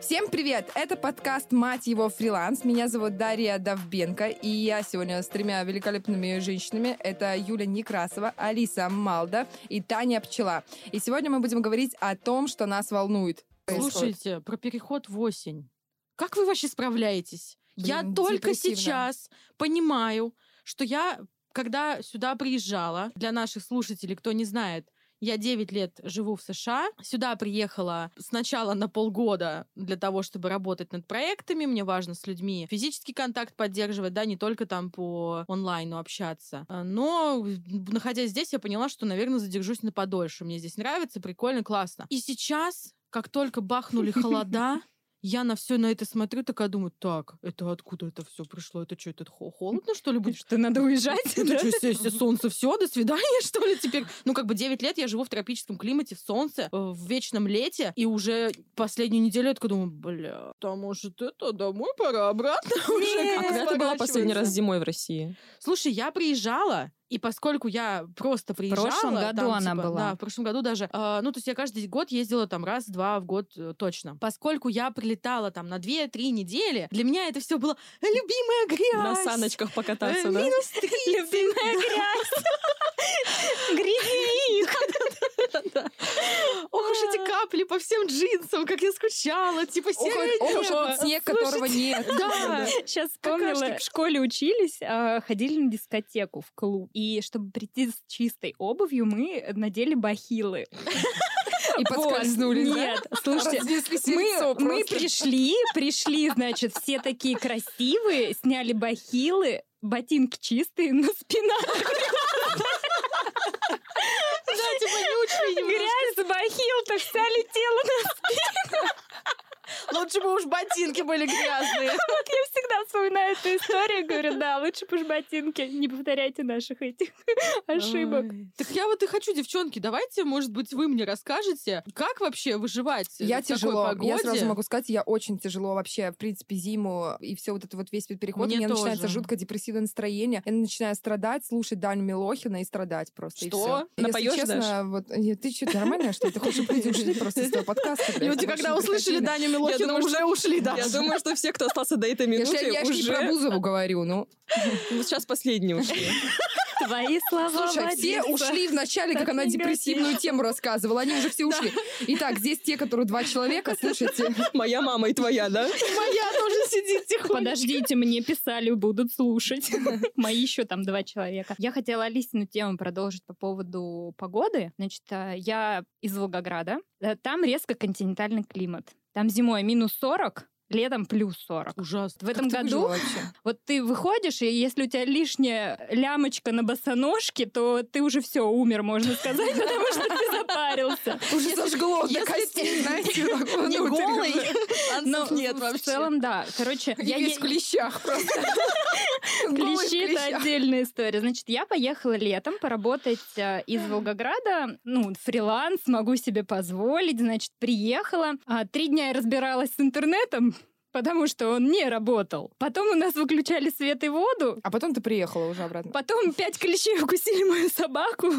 Всем привет! Это подкаст «Мать его фриланс». Меня зовут Дарья Давбенко, и я сегодня с тремя великолепными женщинами. Это Юля Некрасова, Алиса Малда и Таня Пчела. И сегодня мы будем говорить о том, что нас волнует. Слушайте, про переход в осень. Как вы вообще справляетесь? я Блин, только депрессивно. сейчас понимаю, что я, когда сюда приезжала, для наших слушателей, кто не знает, я 9 лет живу в США. Сюда приехала сначала на полгода для того, чтобы работать над проектами. Мне важно с людьми физический контакт поддерживать, да, не только там по онлайну общаться. А, Но, находясь здесь, я поняла, что, наверное, задержусь на подольше. Мне здесь нравится, прикольно, классно. И сейчас, как только бахнули холода, я на все на это смотрю, такая думаю, так, это откуда это все пришло? Это что, это хо- холодно, что ли, будет? Что надо уезжать? Это что, если солнце, все, до свидания, что ли, теперь? Ну, как бы 9 лет я живу в тропическом климате, в солнце, в вечном лете, и уже последнюю неделю я такая думаю, бля, да может это, домой пора обратно уже. А когда ты была последний раз зимой в России? Слушай, я приезжала, и поскольку я просто приезжала... прошлом году там, она типа, была. Да, в прошлом году даже. э, ну, то есть я каждый год ездила там раз-два в год э, точно. Поскольку я прилетала там на 2-3 недели, для меня это все было любимая грязь. На саночках покататься, Э, да? Минус 30. Любимая грязь. Грязи Ох уж эти капли по всем джинсам, как я скучала. Типа серое ох уж этот снег, которого нет. Да. Сейчас вспомнила, в школе учились, а, ходили на дискотеку в клуб. И чтобы прийти с чистой обувью, мы надели бахилы. И подскользнули, Вот. да? Нет, слушайте, мы, пришли, пришли, значит, все такие красивые, сняли бахилы, ботинки чистые, но спина Да, типа не учли немножко. Грязь с бахил-то вся летела на Лучше бы уж ботинки были грязные. Вот я всегда вспоминаю эту историю, говорю, да, лучше бы уж ботинки, не повторяйте наших этих ошибок. Так я вот и хочу, девчонки, давайте, может быть, вы мне расскажете, как вообще выживать Я в такой тяжело. погоде? Я сразу могу сказать, я очень тяжело вообще, в принципе, зиму и все вот это вот весь переход. Мне у меня тоже. начинается жуткое депрессивное настроение. Я начинаю страдать, слушать Даню Милохина и страдать просто. и Что? всё. Если Напоёшь, честно, вот, ты что, нормально, что? Ты хочешь, люди ушли просто с твоего подкаста? блядь? Люди, Больше когда услышали. Даню Милохина, думаю, уже ушли, да. Я думаю, что все, кто остался до этой Я ж- минуты, я ж не про уже... Бузову говорю, ну. Ну, сейчас последние ушли. Твои слова, Слушай, все водица. ушли в начале, как она депрессивную тему рассказывала. Они уже все ушли. Итак, здесь те, которые два человека, слушайте. Моя мама и твоя, да? Моя тоже сидит тихонечко. Подождите, мне писали, будут слушать. Мои еще там два человека. Я хотела Алисину тему продолжить по поводу погоды. Значит, э, я из Волгограда. Э, Там резко континентальный климат. Там зимой минус 40, летом плюс 40. Ужасно. В этом Как году вот ты выходишь, и если у тебя лишняя лямочка на босоножке, то ты уже все умер, можно сказать, потому что ты запарился. Уже сожгло до костей, знаете. Не голый, Но нет в вообще. целом, да. Короче, Я весь в клещах просто. В Клещи это отдельная история. Значит, я поехала летом поработать э, из Волгограда. Ну, фриланс, могу себе позволить. Значит, приехала. А, Три дня я разбиралась с интернетом, потому что он не работал. Потом у нас выключали свет и воду. А потом ты приехала уже обратно. Потом пять клещей укусили мою собаку.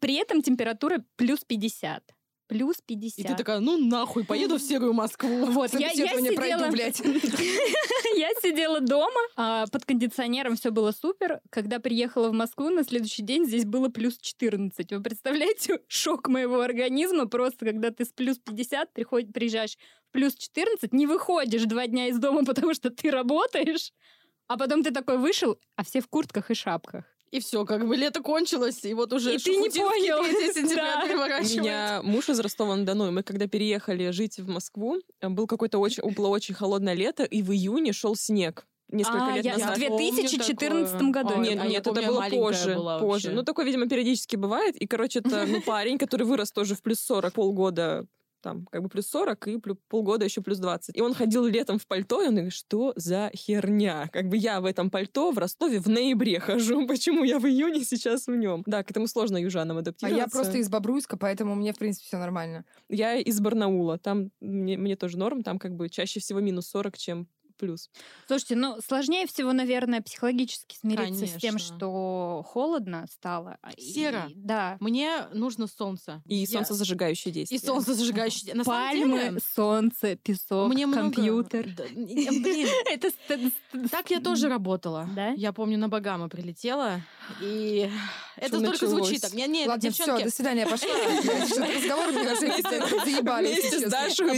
При этом температура плюс 50. Плюс 50. И ты такая, ну нахуй, поеду в серую Москву. Вот, я, я Собеседование пройду, сидела, блядь. я сидела дома, а, под кондиционером все было супер. Когда приехала в Москву, на следующий день здесь было плюс 14. Вы представляете шок моего организма? Просто когда ты с плюс 50 приходишь, приезжаешь в плюс 14, не выходишь два дня из дома, потому что ты работаешь, а потом ты такой вышел, а все в куртках и шапках. И все, как бы лето кончилось, и вот уже И ты не понял. 3 сентября Да. Меня муж из Ростова-на-Дону, и мы когда переехали жить в Москву, э, был какой-то очень, было очень холодное лето, и в июне шел снег. Несколько А, лет я в назад. 2014 помню году. такое. Нет, А нет, помню, это было позже. была позже. Ну, такое, видимо, периодически бывает. И, короче, это ну, парень, который вырос тоже в плюс 40 полгода там, как бы плюс 40 и плю- полгода еще плюс 20. И он ходил летом в пальто, и он говорит, что за херня? Как бы я в этом пальто в Ростове в ноябре хожу, почему я в июне сейчас в нем? Да, к этому сложно южанам А адаптироваться. я просто из Бобруйска, поэтому мне, в принципе, все нормально. Я из Барнаула, там мне, мне тоже норм, там как бы чаще всего минус 40, чем плюс. Слушайте, ну, сложнее всего, наверное, психологически смириться с тем, Конечно. что холодно стало. А, и- Серо. да. Мне нужно солнце. И Я- солнцезажигающее И действие. солнцезажигающее. На самом Пальмы, деле, солнце, песок, мне компьютер. Блин, Это так я тоже работала. Да? Я помню, на Багамы прилетела, и это только началось? звучит так. Не, не, Ладно, все, девчонки, до свидания, пошла. Разговор, мне кажется, заебали, идет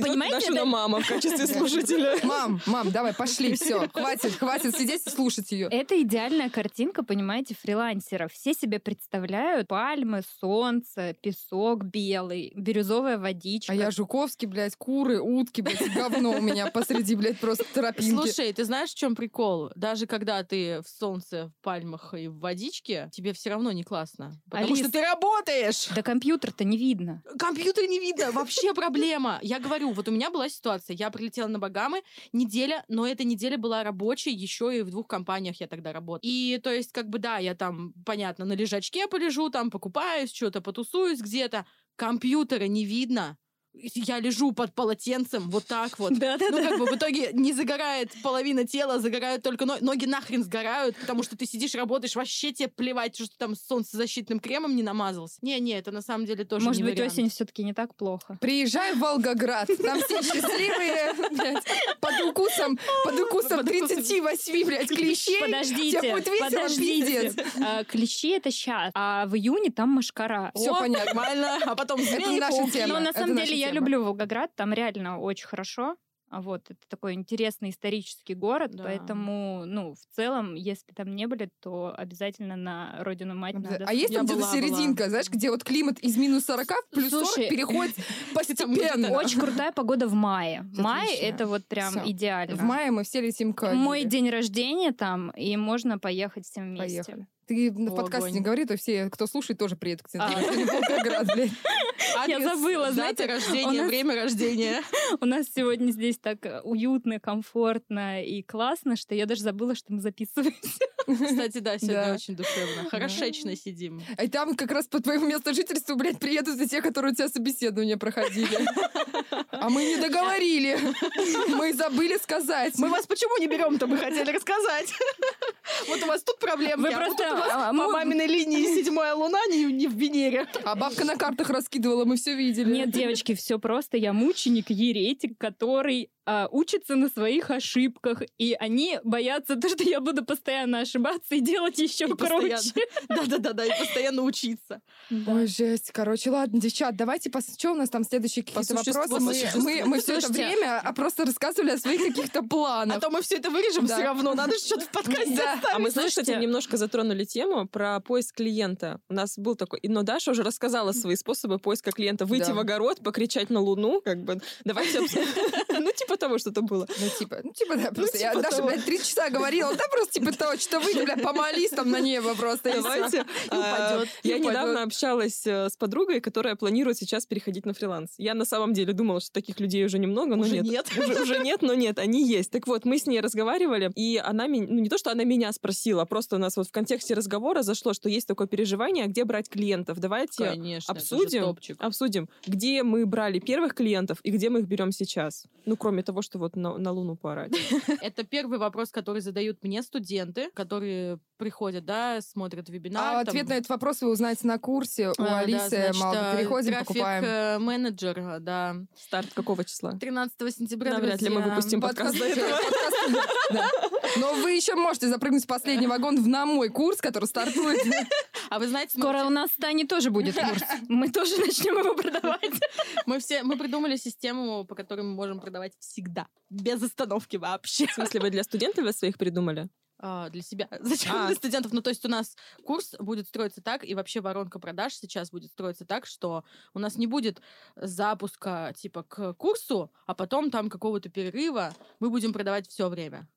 понимаете, Дашина это- мама в качестве слушателя. Мам, мам, давай, пошли, все, хватит, хватит сидеть и слушать ее. Это идеальная картинка, понимаете, фрилансеров. Все себе представляют пальмы, солнце, песок белый, бирюзовая водичка. А я Жуковский, блядь, куры, утки, блядь, говно у меня посреди, блядь, просто тропинки. Слушай, ты знаешь, в чем прикол? Даже когда ты в солнце, в пальмах и в водичке, тебе все равно не классно. Потому Алис, что ты работаешь! Да компьютер-то не видно. Компьютер не видно, вообще проблема. Я говорю, вот у меня была ситуация, я прилетела на Багамы, неделя, но эта неделя была рабочей, еще и в двух компаниях я тогда работала. И то есть, как бы, да, я там, понятно, на лежачке полежу, там покупаюсь, что-то потусуюсь где-то, компьютера не видно. Я лежу под полотенцем, вот так вот. Ну, Да-да-да. как бы в итоге не загорает половина тела, загорают только ноги. Ноги нахрен сгорают, потому что ты сидишь, работаешь, вообще тебе плевать, что ты там солнцезащитным кремом не намазался. Не-не, это на самом деле тоже Может не быть, вариант. осень все-таки не так плохо. Приезжай в Волгоград, там все счастливые, блядь, под укусом, под укусом Под укусом. 38, блядь, клещей. Подождите, подождите. А, Клещи это сейчас, а в июне там машкара. Всё О, понятно. Нормально. А потом Это наша тема. Но на это самом наша деле я люблю Волгоград, там реально очень хорошо. А Вот, это такой интересный исторический город, Да. поэтому, ну, в целом, если там не были, то обязательно на родину мать надо. А есть там где-то была, серединка, знаешь, где вот климат из минус 40 в плюс 40 Слушай, переходит постепенно. Очень крутая погода в мае. Май это вот прям Всё. идеально. В мае мы все летим к Мой день рождения там, и можно поехать всем вместе. Поехали. Ты в О, подкасте не огонь. говори, то все, кто слушает, тоже приедут к тебе. А. В Волгоград, блядь. Я забыла, знаете, рождения, нас- время рождения. У нас сегодня здесь так э, уютно, комфортно и классно, что я даже забыла, что мы записываемся. Кстати, да, сегодня Да. очень душевно. Хорошечно сидим. И там как раз по твоему месту жительства, блядь, приедут и те, которые у тебя собеседование проходили. А мы не договорили. Мы забыли сказать. Мы вас почему не берем-то, мы хотели рассказать. Вот у вас тут проблемки, Вы а просто, а, по маминой линии седьмая луна не в Венере. А бабка на картах раскидывала, мы все видели. Нет, девочки, все просто. Я мученик, еретик, который а, учится на своих ошибках, и они боятся то, что я буду постоянно ошибаться и делать еще И круче. Да-да-да, и постоянно учиться. Ой, жесть. Короче, ладно, девчат, давайте пос... Что у нас там следующие какие-то вопросы? Мы, существу. мы, мы все это время а просто рассказывали о своих каких-то А планах. то мы все это вырежем Да. все равно. Надо же что-то в подкасте Да. оставить. А мы, знаешь, кстати, немножко затронули тему про поиск клиента. У нас был такой... Но Даша уже рассказала свои способы поиска клиента. Выйти Да. в огород, покричать на луну, как бы... Давайте... Ну, типа того что-то было. Ну, типа, ну, типа, да, просто я типа Даша, того. блядь, три часа говорила, да, просто, типа, того, что выйди, блядь, помолись там на небо просто. и. Давайте. а, упадёт. Я недавно общалась э, с подругой, которая планирует сейчас переходить на фриланс. Я на самом деле думала, что таких людей уже немного, но нет. нет. Уже, уже нет, но нет, они есть. Так вот, мы с ней разговаривали, и она меня, ну не то, что она меня спросила, а просто у нас вот в контексте разговора зашло, что есть такое переживание, где брать клиентов. Давайте Конечно, обсудим, обсудим, где мы брали первых клиентов и где мы их берем сейчас. Ну, кроме того, что вот на, на Луну поорать. Это первый вопрос, который задают мне студенты, которые приходят, да, смотрят вебинар. А там, ответ на этот вопрос вы узнаете на курсе у а, да, Алисы. значит, Мало э, переходим, покупаем. э, менеджер, э, да. Старт какого числа? 13 сентября, Навряд ли мы выпустим подкаст до этого. Но вы еще можете запрыгнуть в последний вагон в на мой курс, который стартует. А вы знаете, Скоро у нас с Таней тоже будет курс. Мы тоже начнем его продавать. мы все мы придумали систему, по которой мы можем продавать всегда, без остановки вообще. В смысле, вы для студентов своих придумали? А, для себя. Зачем А. для студентов? Ну, то есть у нас курс будет строиться так, и вообще воронка продаж сейчас будет строиться так, что у нас не будет запуска типа к курсу, а потом там какого-то перерыва. Мы будем продавать все время.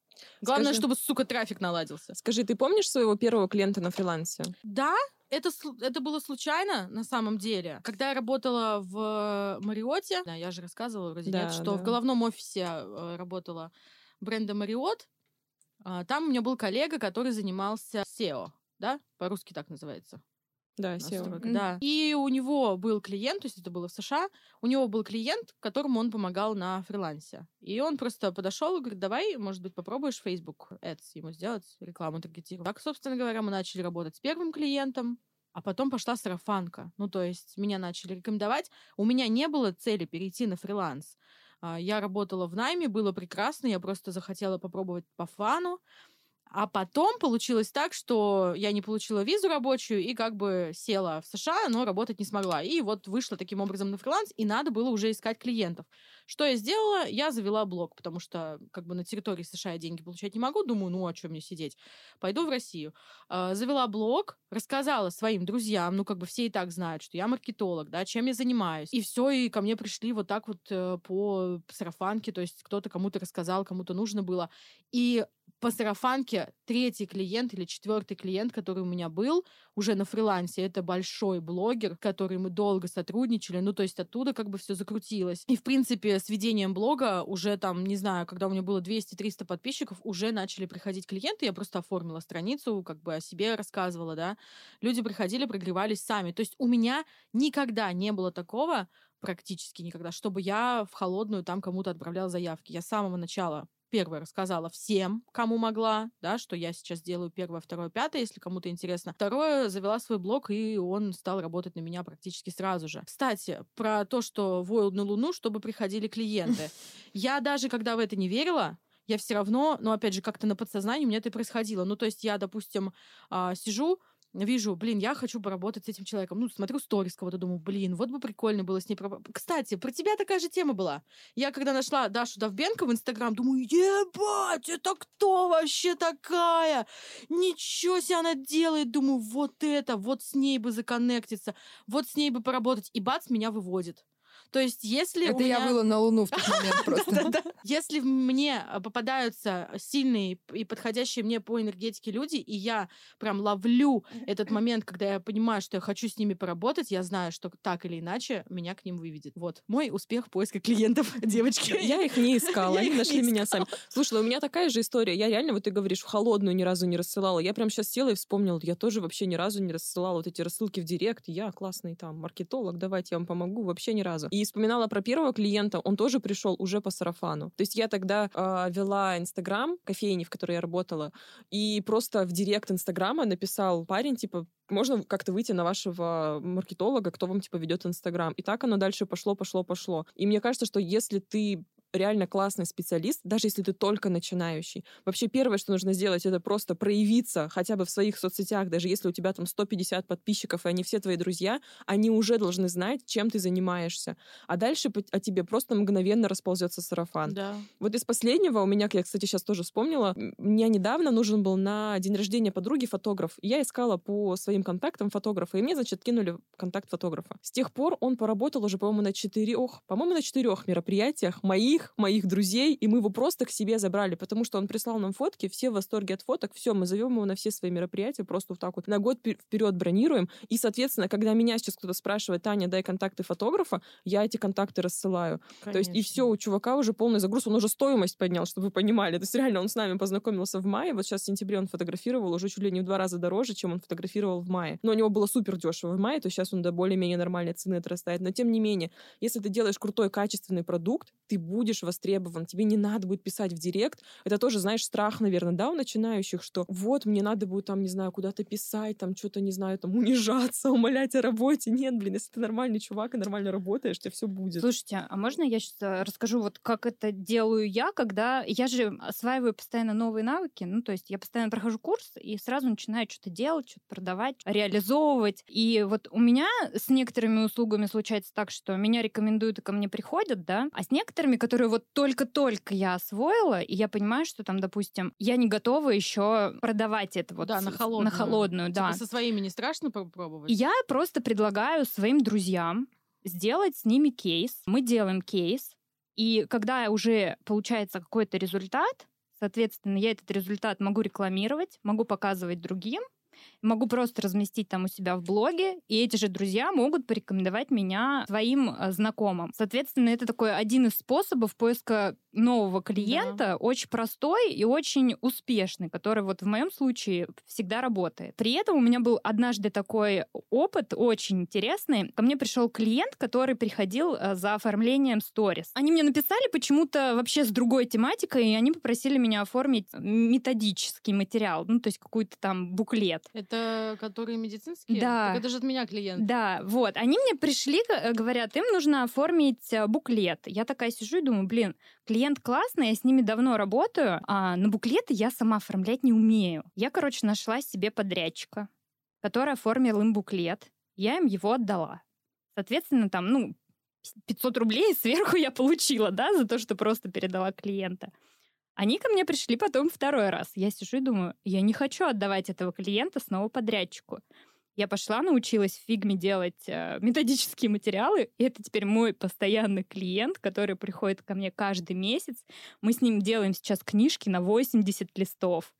Главное, Скажи. чтобы, сука, трафик наладился. Скажи, ты помнишь своего первого клиента на фрилансе? Да, это, это было случайно, на самом деле. Когда я работала в Мариоте, да, я же рассказывала вроде Да, нет, что да. в головном офисе э, работала бренда Мариот. А, Там у меня был коллега, который занимался SEO, да, по-русски так называется. Да, SEO. Мгм. Да. И у него был клиент, то есть это было в США, у него был клиент, которому он помогал на фрилансе. И он просто подошел и говорит, давай, может быть, попробуешь Facebook Ads ему сделать, рекламу таргетировать. Так, собственно говоря, мы начали работать с первым клиентом, а потом пошла сарафанка. Ну, то есть меня начали рекомендовать. У меня не было цели перейти на фриланс. А, Я работала в найме, было прекрасно, я просто захотела попробовать по фану. А потом получилось так, что я не получила визу рабочую и как бы села в США, но работать не смогла. И вот вышла таким образом на фриланс, и надо было уже искать клиентов. Что я сделала? Я завела блог, потому что как бы на территории США я деньги получать не могу. Думаю, ну а что мне сидеть? Пойду в Россию. А, Завела блог, рассказала своим друзьям, ну как бы все и так знают, что я маркетолог, да, чем я занимаюсь. И все, и ко мне пришли вот так вот э, по сарафанке, то есть кто-то кому-то рассказал, кому-то нужно было. И по сарафанке третий клиент или четвертый клиент, который у меня был уже на фрилансе, это большой блогер, который мы долго сотрудничали, ну, то есть оттуда как бы все закрутилось. И, в принципе, с ведением блога уже там, не знаю, когда у меня было 200-300 подписчиков, уже начали приходить клиенты, я просто оформила страницу, как бы о себе рассказывала, да. Люди приходили, прогревались сами. То есть у меня никогда не было такого, практически никогда, чтобы я в холодную там кому-то отправляла заявки. Я с самого начала первое рассказала всем, кому могла, да, что я сейчас делаю первое, второе, пятое, если кому-то интересно. Второе, завела свой блог, и он стал работать на меня практически сразу же. Кстати, про то, что воют на Луну, чтобы приходили клиенты. Я даже, когда в это не верила, я все равно, ну, опять же, как-то на подсознании у меня это происходило. Ну, то есть я, допустим, а, сижу, вижу, блин, я хочу поработать с этим человеком. Ну, смотрю сторис кого-то, думаю, блин, вот бы прикольно было с ней поработать. Кстати, про тебя такая же тема была. Я когда нашла Дашу Давбенко в Инстаграм, думаю, ебать, это кто вообще такая? Ничего себе она делает. Думаю, вот это, вот с ней бы законнектиться, вот с ней бы поработать. И бац, меня выводит. То есть, если Это я меня- выла на Луну в тот момент просто. Если мне а, попадаются сильные и подходящие мне по энергетике люди, и я прям ловлю этот момент, когда я понимаю, что я хочу с ними поработать, я знаю, что так или иначе меня к ним выведет. Вот мой успех поиска клиентов, девочки. Я их не искала, Я они нашли меня сами. Слушай, у меня такая же история. Я реально, вот ты говоришь, в холодную ни разу не рассылала. Я прям сейчас села и вспомнила, я тоже вообще ни разу не рассылала вот эти рассылки в директ. Я классный там маркетолог, давайте я вам помогу. Вообще ни разу. И вспоминала про первого клиента, он тоже пришел уже по сарафану. То есть я тогда а, вела Инстаграм, кофейни, в которой я работала, и просто в директ Инстаграма написал парень, типа, можно как-то выйти на вашего маркетолога, кто вам, типа, ведет Инстаграм. И так оно дальше пошло, пошло, пошло. И мне кажется, что если ты реально классный специалист, даже если ты только начинающий. Вообще первое, что нужно сделать, это просто проявиться хотя бы в своих соцсетях, даже если у тебя там 150 подписчиков, и они все твои друзья, они уже должны знать, чем ты занимаешься. А дальше о тебе просто мгновенно расползется сарафан. Да. Вот из последнего у меня, я, кстати, сейчас тоже вспомнила, мне недавно нужен был на день рождения подруги фотограф. Я искала по своим контактам фотографа, и мне, значит, кинули контакт фотографа. С тех пор он поработал уже, по-моему, на четырех, по-моему, на четырех мероприятиях моих, моих друзей, и мы его просто к себе забрали, потому что он прислал нам фотки, все в восторге от фоток, все, мы зовем его на все свои мероприятия, просто вот так вот на год пе- вперед бронируем. И, соответственно, когда меня сейчас кто-то спрашивает, Таня, дай контакты фотографа, я эти контакты рассылаю. То есть и Конечно. все, у чувака уже полный загруз, он уже стоимость поднял, чтобы вы понимали. То есть реально он с нами познакомился в мае, вот сейчас в сентябре он фотографировал уже чуть ли не в два раза дороже, чем он фотографировал в мае. Но у него было супер дешево в мае, то сейчас он до более-менее нормальной цены отрастает. Но тем не менее, если ты делаешь крутой, качественный продукт, ты будешь востребован, тебе не надо будет писать в директ. Это тоже, знаешь, страх, наверное, да, у начинающих, что вот, мне надо будет там, не знаю, куда-то писать, там что-то, не знаю, там унижаться, умолять о работе. Нет, блин, если ты нормальный чувак и нормально работаешь, тебе все будет. Слушайте, а можно я сейчас расскажу, вот как это делаю я, когда я же осваиваю постоянно новые навыки, ну, то есть я постоянно прохожу курс и сразу начинаю что-то делать, что-то продавать, реализовывать. И вот у меня с некоторыми услугами случается так, что меня рекомендуют и ко мне приходят, да, а с некоторыми, которые вот только-только я освоила, и я понимаю, что там, допустим, я не готова еще продавать это вот Да, с- на холодную. на холодную, Типа да. со своими не страшно попробовать? Я просто предлагаю своим друзьям сделать с ними кейс. Мы делаем кейс, и когда уже получается какой-то результат, соответственно, я этот результат могу рекламировать, могу показывать другим, Могу просто разместить там у себя в блоге, и эти же друзья могут порекомендовать меня своим э, знакомым. Соответственно, это такой один из способов поиска нового клиента, да. очень простой и очень успешный, который вот в моем случае всегда работает. При этом у меня был однажды такой опыт очень интересный. Ко мне пришел клиент, который приходил э, за оформлением сторис. Они мне написали почему-то вообще с другой тематикой, и они попросили меня оформить методический материал, ну, то есть какой-то там буклет. Это которые медицинские? Да. Так это же от меня клиент. Да, вот. Они мне пришли, говорят, им нужно оформить э, буклет. Я такая сижу и думаю, блин, клиент классный, я с ними давно работаю, а на буклеты я сама оформлять не умею. Я, короче, нашла себе подрядчика, который оформил им буклет. Я им его отдала. Соответственно, там, ну, 500 рублей сверху я получила, да, за то, что просто передала клиента. Они ко мне пришли потом второй раз. Я сижу и думаю, я не хочу отдавать этого клиента снова подрядчику. Я пошла, научилась в фигме делать э, методические материалы, и это теперь мой постоянный клиент, который приходит ко мне каждый месяц. Мы с ним делаем сейчас книжки на 80 листов.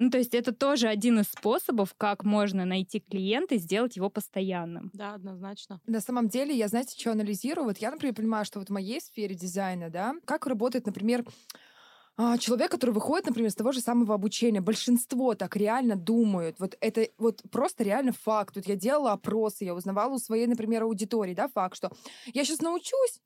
Ну, то есть это тоже один из способов, как можно найти клиента и сделать его постоянным. Да, однозначно. На самом деле, я, знаете, что анализирую? Вот я, например, понимаю, что вот в моей сфере дизайна, да, как работает, например, человек, который выходит, например, с того же самого обучения, большинство так реально думают. Вот это вот просто реально факт. Вот я делала опросы, я узнавала у своей, например, аудитории, да, факт, что я сейчас научусь,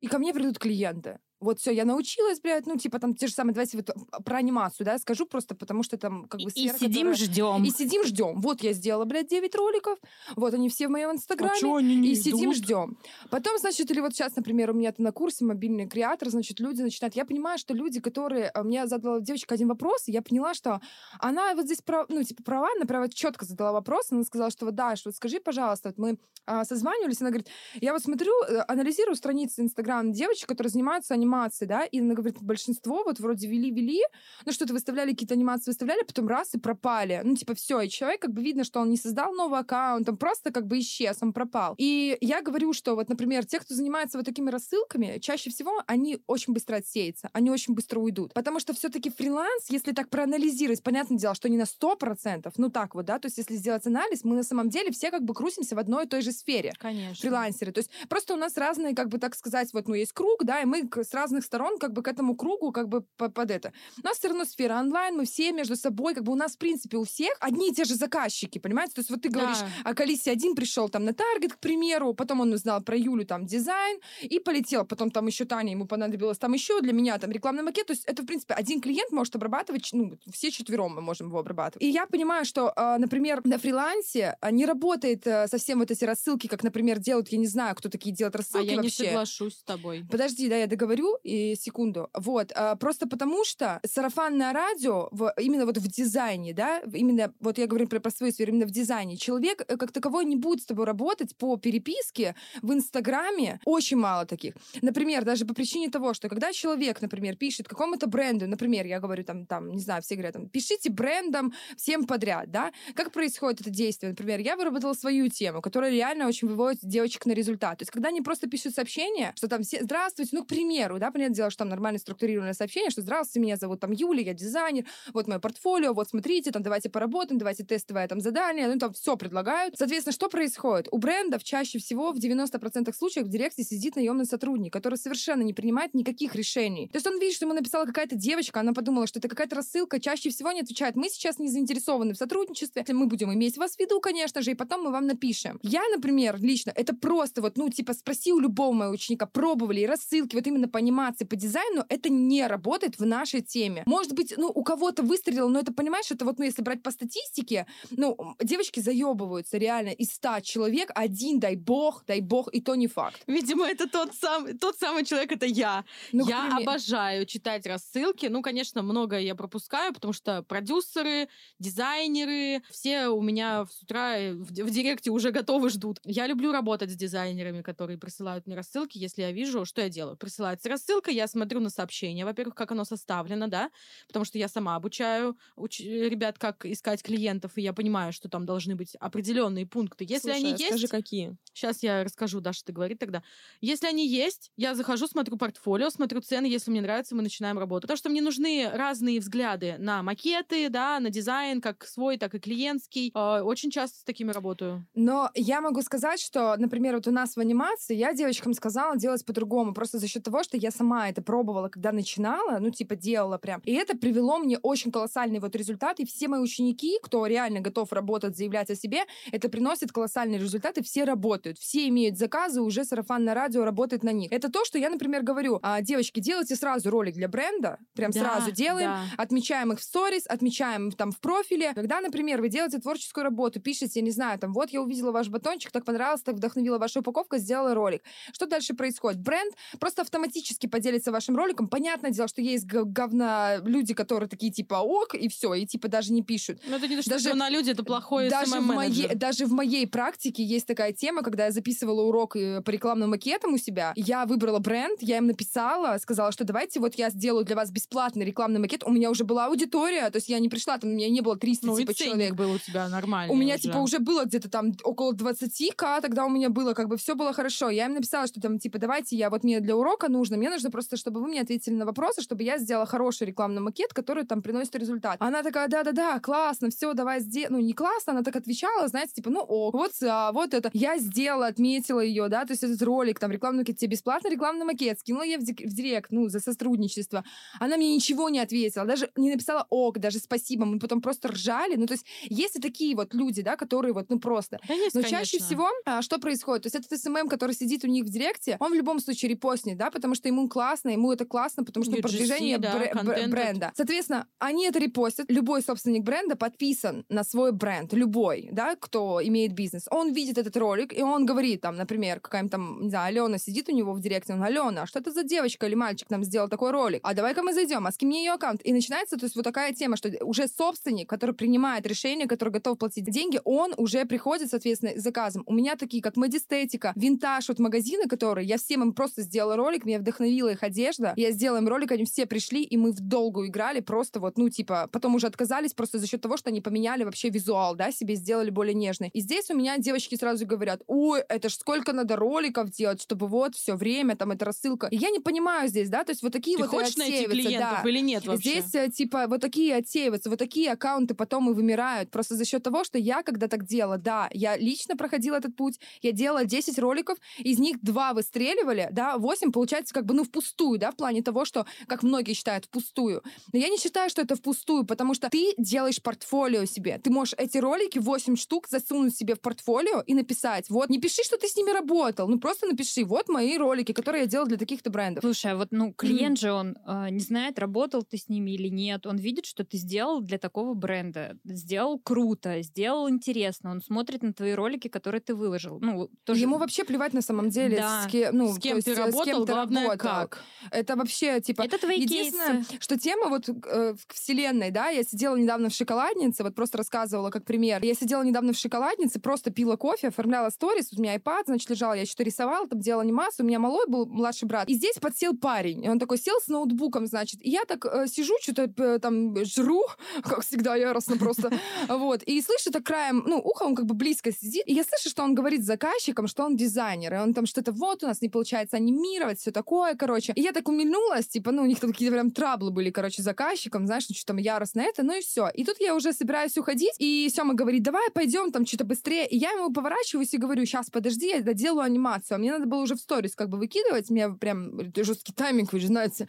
и ко мне придут клиенты вот все, я научилась, блядь, ну, типа, там, те же самые, давайте вот а, про анимацию, да, скажу просто, потому что там, как бы, сфера, И сидим, которая... ждем. И сидим, ждем. Вот я сделала, блядь, 9 роликов, вот они все в моем инстаграме. А они не и сидим, идут? ждем. Потом, значит, или вот сейчас, например, у меня на курсе мобильный креатор, значит, люди начинают... Я понимаю, что люди, которые... А, мне задала девочка один вопрос, и я поняла, что она вот здесь, прав... ну, типа, права, она права четко задала вопрос, она сказала, что вот, Даш, вот скажи, пожалуйста, вот мы а, созванивались, она говорит, я вот смотрю, э, анализирую страницы Инстаграм девочек, которые занимаются анимацией, да, и она говорит, большинство вот вроде вели-вели, ну что-то выставляли, какие-то анимации выставляли, потом раз и пропали. Ну типа все, и человек как бы видно, что он не создал новый аккаунт, он просто как бы исчез, он пропал. И я говорю, что вот, например, те, кто занимается вот такими рассылками, чаще всего они очень быстро отсеются, они очень быстро уйдут. Потому что все-таки фриланс, если так проанализировать, понятное дело, что не на 100%, ну так вот, да, то есть если сделать анализ, мы на самом деле все как бы крутимся в одной и той же сфере. Конечно. Фрилансеры. То есть просто у нас разные, как бы так сказать, вот, ну, есть круг, да, и мы разных сторон как бы к этому кругу как бы под это. У нас все равно сфера онлайн, мы все между собой, как бы у нас, в принципе, у всех одни и те же заказчики, понимаете? То есть вот ты говоришь, да. а Калисе один пришел там на таргет, к примеру, потом он узнал про Юлю там дизайн и полетел, потом там еще Таня, ему понадобилось там еще для меня там рекламный макет, то есть это, в принципе, один клиент может обрабатывать, ну, все четвером мы можем его обрабатывать. И я понимаю, что, а, например, на фрилансе а, не работает совсем вот эти рассылки, как, например, делают, я не знаю, кто такие делают рассылки А я вообще. не соглашусь с тобой. Подожди, да, я договорю, и секунду. Вот, а, просто потому что сарафанное радио именно вот в дизайне, да, именно, вот я говорю про, про свою сферу, именно в дизайне, человек э, как таковой не будет с тобой работать по переписке в Инстаграме, очень мало таких. Например, даже по причине того, что когда человек, например, пишет какому-то бренду, например, я говорю там, там, не знаю, все говорят, там, пишите брендам всем подряд, да, как происходит это действие? Например, я выработала свою тему, которая реально очень выводит девочек на результат. То есть, когда они просто пишут сообщение, что там все, здравствуйте, ну, к примеру, да, понятное дело, что там нормально структурированное сообщение, что здравствуйте, меня зовут там Юля, я дизайнер, вот мое портфолио, вот смотрите, там давайте поработаем, давайте тестовое там задание, ну там все предлагают. Соответственно, что происходит? У брендов чаще всего в 90% случаев в директе сидит наемный сотрудник, который совершенно не принимает никаких решений. То есть он видит, что ему написала какая-то девочка, она подумала, что это какая-то рассылка, чаще всего не отвечает. Мы сейчас не заинтересованы в сотрудничестве, мы будем иметь вас в виду, конечно же, и потом мы вам напишем. Я, например, лично, это просто вот, ну, типа, спроси у любого моего ученика, пробовали рассылки вот именно по анимации, по дизайну, это не работает в нашей теме. Может быть, ну, у кого-то выстрелило, но это, понимаешь, это вот, ну, если брать по статистике, ну, девочки заебываются реально из 100 человек, один, дай бог, дай бог, и то не факт. Видимо, это тот самый, тот самый человек, это я. Ну, я пример- обожаю читать рассылки. Ну, конечно, многое я пропускаю, потому что продюсеры, дизайнеры, все у меня с утра в, в директе уже готовы, ждут. Я люблю работать с дизайнерами, которые присылают мне рассылки, если я вижу, что я делаю. Присылается рассылка, я смотрю на сообщение, во-первых, как оно составлено, да, потому что я сама обучаю уч- ребят, как искать клиентов, и я понимаю, что там должны быть определенные пункты. Если Слушай, они а есть... Скажи, какие? Сейчас я расскажу, Даша, ты говорит тогда. Если они есть, я захожу, смотрю портфолио, смотрю цены, если мне нравится, мы начинаем работать. Потому что мне нужны разные взгляды на макеты, да, на дизайн, как свой, так и клиентский. Э, Очень часто с такими работаю. Но я могу сказать, что, например, вот у нас в анимации я девочкам сказала делать по-другому, просто за счет того, что я сама это пробовала, когда начинала, ну, типа, делала прям. И это привело мне очень колоссальный вот результат, и все мои ученики, кто реально готов работать, заявлять о себе, это приносит колоссальные результаты, все работают, все имеют заказы, уже сарафанное радио работает на них. Это то, что я, например, говорю, а, девочки, делайте сразу ролик для бренда, прям Да, сразу делаем, да. отмечаем их в сторис, отмечаем там в профиле. Когда, например, вы делаете творческую работу, пишете, не знаю, там, вот я увидела ваш батончик, так понравилось, так вдохновила ваша упаковка, сделала ролик. Что дальше происходит? Бренд просто автоматически поделится вашим роликом. Понятное дело, что есть говна люди, которые такие типа ок, и все, и типа даже не пишут. Но это не то, что Даже- на люди, это плохой даже, в моей, даже в моей практике есть такая тема, когда я записывала урок э, по рекламным макетам у себя, я выбрала бренд, я им написала, сказала, что давайте вот я сделаю для вас бесплатный рекламный макет. У меня уже была аудитория, то есть я не пришла, там у меня не было 300 Ну, типа, человек. был у тебя нормальный У меня, уже. типа, уже было где-то там около 20к, тогда у меня было, как бы, все было хорошо. Я им написала, что там, типа, давайте я, вот мне для урока нужно, мне нужно просто, чтобы вы мне ответили на вопросы, чтобы я сделала хороший рекламный макет, который там приносит результат. Она такая, да-да-да, классно, все, давай сделаем. Ну, не классно, она так отвечала, знаете, типа, ну, о, вот, а, вот это. Я сделала, отметила ее, да, то есть этот ролик, там, рекламный макет, тебе бесплатный рекламный макет, скинула я в, дик- в директ, ну, за сотрудничество. Она мне ничего не ответила, даже не написала ок, даже спасибо, мы потом просто ржали. Ну, то есть, есть и такие вот люди, да, которые вот, ну, просто Да есть, но конечно. чаще всего а, что происходит? То есть этот SMM, который сидит у них в директе, он в любом случае репостнет, да, потому что ему классно, ему это классно, потому что UGC, продвижение да, бре- б- контент бренда. Соответственно, они это репостят. Любой собственник бренда подписан на свой бренд, любой, да, кто имеет бизнес. Он видит этот ролик, и он говорит, там, например, какая-нибудь там, не знаю, Алена сидит у него в директе, он, Алена, а что это за девочка или мальчик нам сделал такой ролик? А давай-ка мы зайдем, а с кем мне ее аккаунт? И начинается, то есть вот такая тема, что уже собственник, который принимает решение, который готов платить деньги, он уже приходит, соответственно, с заказом. У меня такие, как Медистетика, Винтаж, вот магазины, которые, я всем им просто сделала ролик, меня вдохновила их одежда, я сделала им ролик, они все пришли, и мы в долгу играли, просто вот, ну, типа, потом уже отказались просто за счет того, что они поменяли вообще визуал, да, себе сделали более нежный. И здесь у меня девочки сразу говорят, ой, это ж сколько надо роликов делать, чтобы вот все время там эта рассылка. И я не понимаю здесь, да, то есть вот такие Ты вот хочешь найти клиентов да. или нет вообще? Здесь, э, типа, вот такие отсеиваются, вот такие аккаунты потом и вымирают. Просто за счет того, что я когда так делала, да, я лично проходила этот путь, я делала 10 роликов, из них 2 выстреливали, да, 8 получается как бы, ну, впустую, да, в плане того, что, как многие считают, впустую. Но я не считаю, что это впустую, потому что ты делаешь портфолио себе. Ты можешь эти ролики, 8 штук, засунуть себе в портфолио и написать, вот, не пиши, что ты с ними работал, ну, просто напиши, вот мои ролики, которые я делала для таких-то брендов. Слушай, а вот, ну, клиент же, он э, не знает, работал ты с ними или нет. Он видит, что ты сделал для такого бренда. Сделал круто, сделал интересно. Он смотрит на твои ролики, которые ты выложил. Ну, тоже... Ему вообще плевать на самом деле, Да. с, ке- ну, с кем то есть, ты э, работал, с кем ты главное. Как. Это вообще, типа, Это твои единственное, кейсы. что тема вот э, в вселенной, да, я сидела недавно в шоколаднице, вот просто рассказывала как пример. Я сидела недавно в шоколаднице, просто пила кофе, оформляла сторис, у меня iPad, значит, лежал, я что-то рисовала, там делала анимацию, у меня малой был младший брат. И здесь подсел парень, и он такой сел с ноутбуком, значит, и я так э, сижу, что-то э, там жру, как всегда, яростно просто, вот, и слышу так краем, ну, ухо, он как бы близко сидит, и я слышу, что он говорит с заказчиком, что он дизайнер, и он там что-то, вот, у нас не получается анимировать, все такое, короче. И я так умильнулась, типа, ну, у них там какие-то прям траблы были, короче, заказчиком, знаешь, ну, что там яростно это, ну и все. И тут я уже собираюсь уходить, и Сема говорит, давай пойдем там что-то быстрее. И я ему поворачиваюсь и говорю, сейчас, подожди, я доделаю анимацию. А мне надо было уже в сторис как бы выкидывать, мне прям жесткий тайминг, вы же знаете.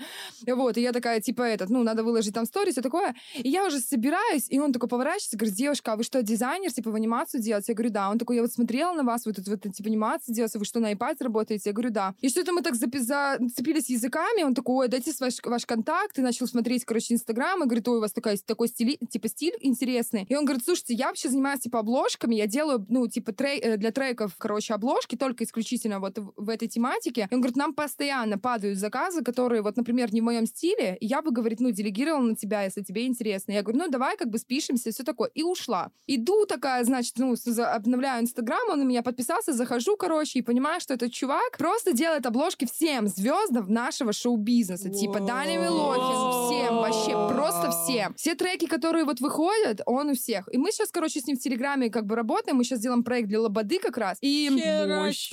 Вот, и я такая, типа, этот, ну, надо выложить там сторис и такое. И я уже собираюсь, и он такой поворачивается, говорит, девушка, а вы что, дизайнер, типа, в анимацию делаете? Я говорю, да. Он такой, я вот смотрела на вас, вы тут вот, типа, анимацию делаете, вы что, на iPad работаете? Я говорю, да. И что-то мы так запи- зацепились языками, он такой, ой, дайте ваш, ваш контакт, и начал смотреть, короче, Инстаграм, и говорит, ой, у вас такая, такой стиль, типа, стиль интересный. И он говорит, слушайте, я вообще занимаюсь, типа, обложками, я делаю, ну, типа, трей, э, для треков, короче, обложки, только исключительно вот в, этой тематике. И он говорит, нам постоянно падают заказы, которые, вот, например, не в моем стиле, и я бы, говорит, ну, делегировала на тебя, если тебе интересно. Я говорю, ну, давай, как бы, спишемся, все такое. И ушла. Иду такая, значит, ну, обновляю Инстаграм, он на меня подписался, захожу, короче, и понимаю, что этот чувак просто делает обложки всем звездам звездам нашего шоу-бизнеса. Типа Дани Милохин, всем, вообще, просто всем. Все треки, которые вот выходят, он у всех. И мы сейчас, короче, с ним в Телеграме как бы работаем, мы сейчас делаем проект для Лободы как раз. И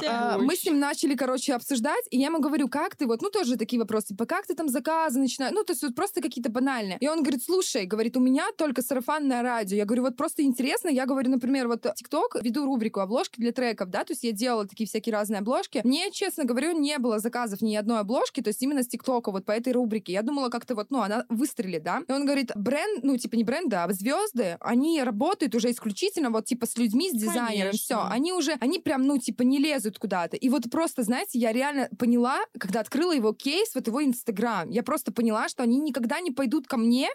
а, мы с ним начали, короче, обсуждать, и я ему говорю, как ты, вот, ну, тоже такие вопросы, типа, как ты там заказы начинаешь, ну, то есть вот просто какие-то банальные. И он говорит, слушай, говорит, у меня только сарафанное радио. Я говорю, вот просто интересно, я говорю, например, вот ТикТок, веду рубрику обложки для треков, да, то есть я делала такие всякие разные обложки. Мне, честно говорю, не было заказов ни одной обложки, то есть именно с ТикТока, вот по этой рубрике. Я думала, как-то вот, ну, она выстрелит, да. И он говорит, бренд, ну, типа не бренды, а звезды, они работают уже исключительно вот, типа, с людьми, с дизайнером, все. Они уже, они прям, ну, типа, не лезут куда-то. И вот просто, знаете, я реально поняла, когда открыла его кейс, вот его Инстаграм, я просто поняла, что они никогда не пойдут ко мне,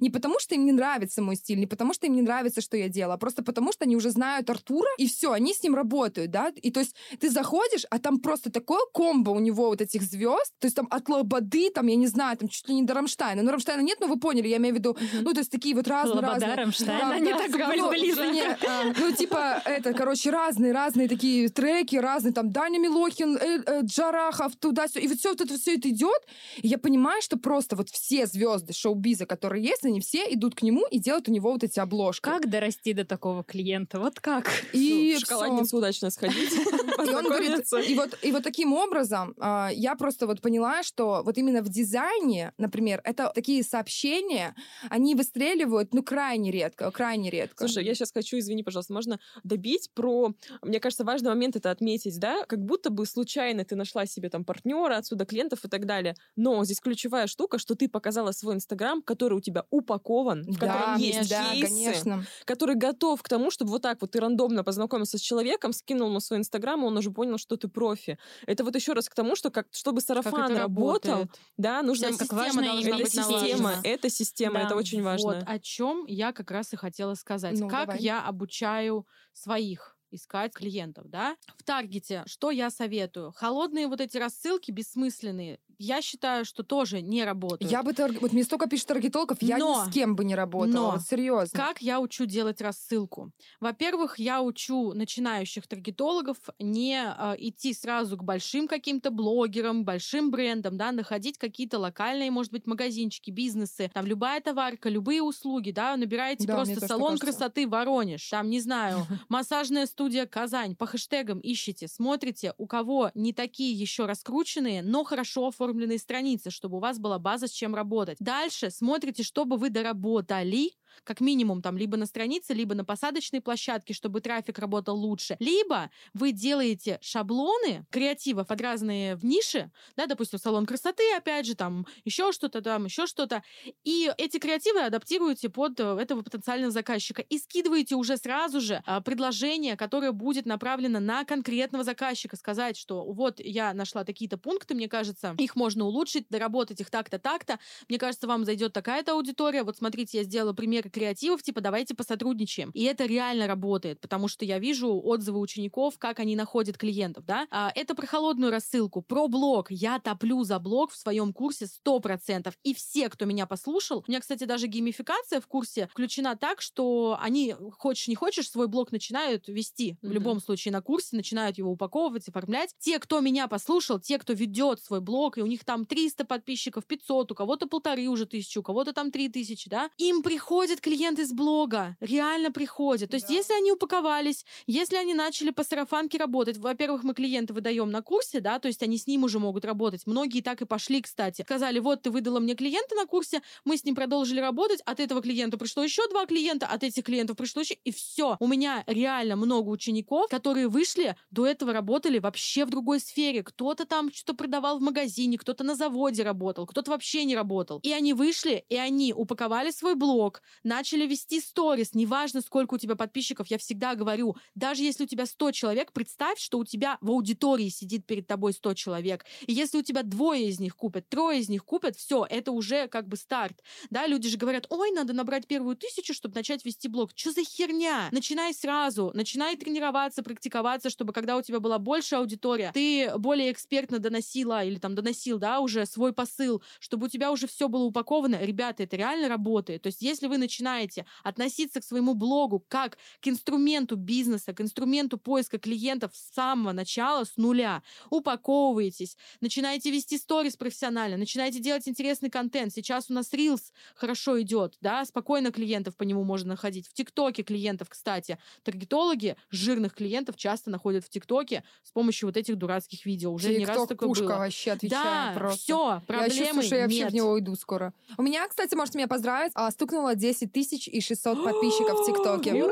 не потому, что им не нравится мой стиль, не потому, что им не нравится, что я делаю, а просто потому, что они уже знают Артура, и все, они с ним работают, да. И то есть ты заходишь, а там просто такое комбо у него вот этих звезд, то есть там от Лободы, там, я не знаю, там чуть ли не до Рамштайна. Ну, Рамштайна нет, но вы поняли, я имею в виду, ну, то есть такие вот разные Лобода, разные. Рамштайн, Да, они да, так были ну, близко. не, а, ну, типа, это, короче, разные-разные такие треки, разные, там, Даня Милохин, э, э, Джарахов, туда-сюда. И вот все вот это все это идет, и я понимаю, что просто вот все звезды шоу-биза, которые есть, они все идут к нему и делают у него вот эти обложки. Как дорасти до такого клиента? Вот как? И в всё. шоколадницу удачно сходить, И он говорит, и вот, и вот таким образом а, я просто вот поняла, что вот именно в дизайне, например, это такие сообщения, они выстреливают, ну, крайне редко, крайне редко. Слушай, я сейчас хочу, извини, пожалуйста, можно добить про... Мне кажется, важный момент это отметить, да? Как будто бы случайно ты нашла себе там партнера, отсюда клиентов и так далее. Но здесь ключевая штука, что ты показала свой Инстаграм, который у тебя упакован, в котором есть да, кейсы, конечно. который готов к тому, чтобы вот так вот ты рандомно познакомился с человеком, скинул ему свой Инстаграм, и он уже понял, что ты профи. Это вот еще раз к тому, что как, чтобы сарафан работал, работает. да, нужно... Как система важно должна быть система, налажена. это система, Да, это очень важно. Вот о чем я как раз и хотела сказать. Ну, как давай. я обучаю своих искать клиентов, да? В таргете что я советую? Холодные вот эти рассылки бессмысленные, я считаю, что тоже не работают. Я бы... тарг- Вот мне столько пишет таргетологов, я Но- ни с кем бы не работала. но вот серьезно. Как я учу делать рассылку? Во-первых, я учу начинающих таргетологов не э, идти сразу к большим каким-то блогерам, большим брендам, да, находить какие-то локальные, может быть, магазинчики, бизнесы, там любая товарка, любые услуги, да, набираете Да, просто салон красоты Воронеж, там, не знаю, массажная студия Казань, по хэштегам ищите, смотрите, у кого не такие еще раскрученные, но хорошо оформленные страницы, чтобы у вас была база, с чем работать. Дальше смотрите, чтобы вы доработали, как минимум там либо на странице, либо на посадочной площадке, чтобы трафик работал лучше. Либо вы делаете шаблоны креатива под разные ниши, да, допустим, салон красоты, опять же, там еще что-то, там еще что-то, и эти креативы адаптируете под э, этого потенциального заказчика и скидываете уже сразу же а, предложение, которое будет направлено на конкретного заказчика, сказать, что вот я нашла такие-то пункты, мне кажется, их можно улучшить, доработать их так-то, так-то, мне кажется, вам зайдет такая-то аудитория. Вот смотрите, я сделала примеры креативов, типа давайте посотрудничаем. И это реально работает, потому что я вижу отзывы учеников, как они находят клиентов, да. А, это про холодную рассылку, про блог. Я топлю за блог в своем курсе 100%. И все, кто меня послушал, у меня, кстати, даже геймификация в курсе включена так, что они, хочешь не хочешь, свой блог начинают вести. В Мгм. любом случае на курсе начинают его упаковывать, оформлять. Те, кто меня послушал, те, кто ведет свой блог, и у них там 300 подписчиков, 500, у кого-то полторы уже тысячи, у кого-то там три тысячи, да, им приходят клиенты с блога, реально приходят. То есть, Да. если они упаковались, если они начали по сарафанке работать, во-первых, мы клиента выдаем на курсе, да, то есть они с ним уже могут работать. Многие так и пошли, кстати. Сказали, вот ты выдала мне клиента на курсе, мы с ним продолжили работать, от этого клиента пришло еще два клиента, от этих клиентов пришло еще, и все. У меня реально много учеников, которые вышли, до этого работали вообще в другой сфере. Кто-то там что-то продавал в магазине, кто-то на заводе работал, кто-то вообще не работал. И они вышли, и они упаковали свой блог, начали вести сторис, неважно, сколько у тебя подписчиков, я всегда говорю, даже если у тебя 100 человек, представь, что у тебя в аудитории сидит перед тобой 100 человек. И если у тебя двое из них купят, трое из них купят, все, это уже как бы старт. Да, люди же говорят, ой, надо набрать первую тысячу, чтобы начать вести блог. Что за херня? Начинай сразу, начинай тренироваться, практиковаться, чтобы когда у тебя была больше аудитория, ты более экспертно доносила или там доносил, да, уже свой посыл, чтобы у тебя уже все было упаковано. Ребята, это реально работает. То есть, если вы начинаете начинаете относиться к своему блогу как к инструменту бизнеса, к инструменту поиска клиентов с самого начала, с нуля, упаковываетесь, начинаете вести сторис профессионально, начинаете делать интересный контент. Сейчас у нас Reels хорошо идет, да, спокойно клиентов по нему можно находить. В ТикТоке клиентов, кстати, таргетологи жирных клиентов часто находят в ТикТоке с помощью вот этих дурацких видео. Уже не раз TikTok такое пушка было. вообще, отвечаю Да, просто. все, Я проблемы чувствую, что я вообще нет. в него уйду скоро. У меня, кстати, можете меня поздравить, а, стукнуло 10 тысяч и 600 подписчиков в ТикТоке.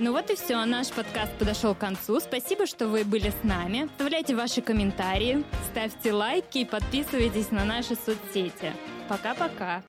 Ну вот и все, наш подкаст подошел к концу. Спасибо, что вы были с нами. Оставляйте ваши комментарии, ставьте лайки и подписывайтесь на наши соцсети. Пока-пока.